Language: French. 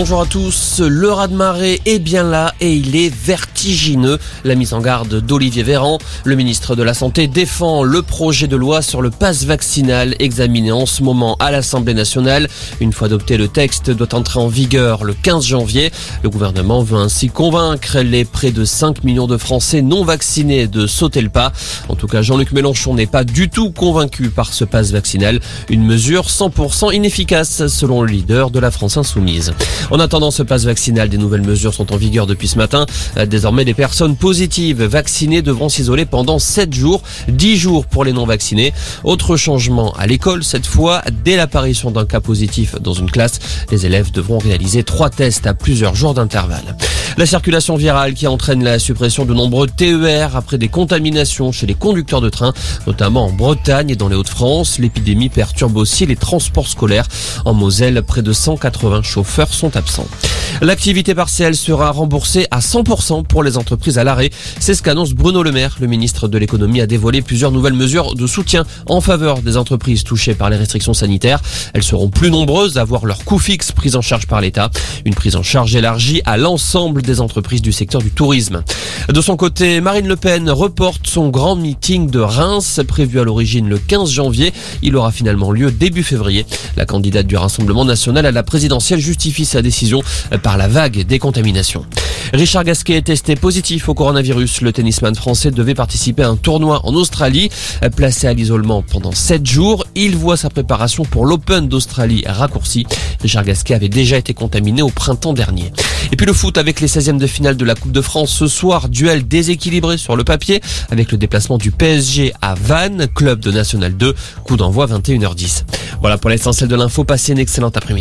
Bonjour à tous, le raz-de-marée est bien là et il est vertigineux. La mise en garde d'Olivier Véran, le ministre de la Santé défend le projet de loi sur le pass vaccinal examiné en ce moment à l'Assemblée nationale. Une fois adopté, le texte doit entrer en vigueur le 15 janvier. Le gouvernement veut ainsi convaincre les près de 5 millions de Français non vaccinés de sauter le pas. En tout cas, Jean-Luc Mélenchon n'est pas du tout convaincu par ce pass vaccinal, une mesure 100% inefficace selon le leader de la France insoumise. En attendant ce passe vaccinal, des nouvelles mesures sont en vigueur depuis ce matin. Euh, désormais, les personnes positives vaccinées devront s'isoler pendant 7 jours, 10 jours pour les non vaccinés. Autre changement à l'école, cette fois, dès l'apparition d'un cas positif dans une classe, les élèves devront réaliser trois tests à plusieurs jours d'intervalle. La circulation virale qui entraîne la suppression de nombreux TER après des contaminations chez les conducteurs de train, notamment en Bretagne et dans les Hauts-de-France. L'épidémie perturbe aussi les transports scolaires. En Moselle, près de 180 chauffeurs sont absents. L'activité partielle sera remboursée à 100% pour les entreprises à l'arrêt. C'est ce qu'annonce Bruno Le Maire. Le ministre de l'économie a dévoilé plusieurs nouvelles mesures de soutien en faveur des entreprises touchées par les restrictions sanitaires. Elles seront plus nombreuses à voir leur coût fixe pris en charge par l'État. Une prise en charge élargie à l'ensemble des entreprises du secteur du tourisme. De son côté, Marine Le Pen reporte son grand meeting de Reims, prévu à l'origine le 15 janvier. Il aura finalement lieu début février. La candidate du Rassemblement national à la présidentielle justifie sa décision par la vague des. Richard Gasquet est testé positif au coronavirus. Le tennisman français devait participer à un tournoi en Australie. Placé à l'isolement pendant 7 jours, il voit sa préparation pour l'Open d'Australie raccourcie. Richard Gasquet avait déjà été contaminé au printemps dernier. Et puis le foot avec les 16e de finale de la Coupe de France ce soir, duel déséquilibré sur le papier avec le déplacement du PSG à Vannes, club de National 2, coup d'envoi 21h10. Voilà pour l'essentiel de l'info, passez une excellente après-midi.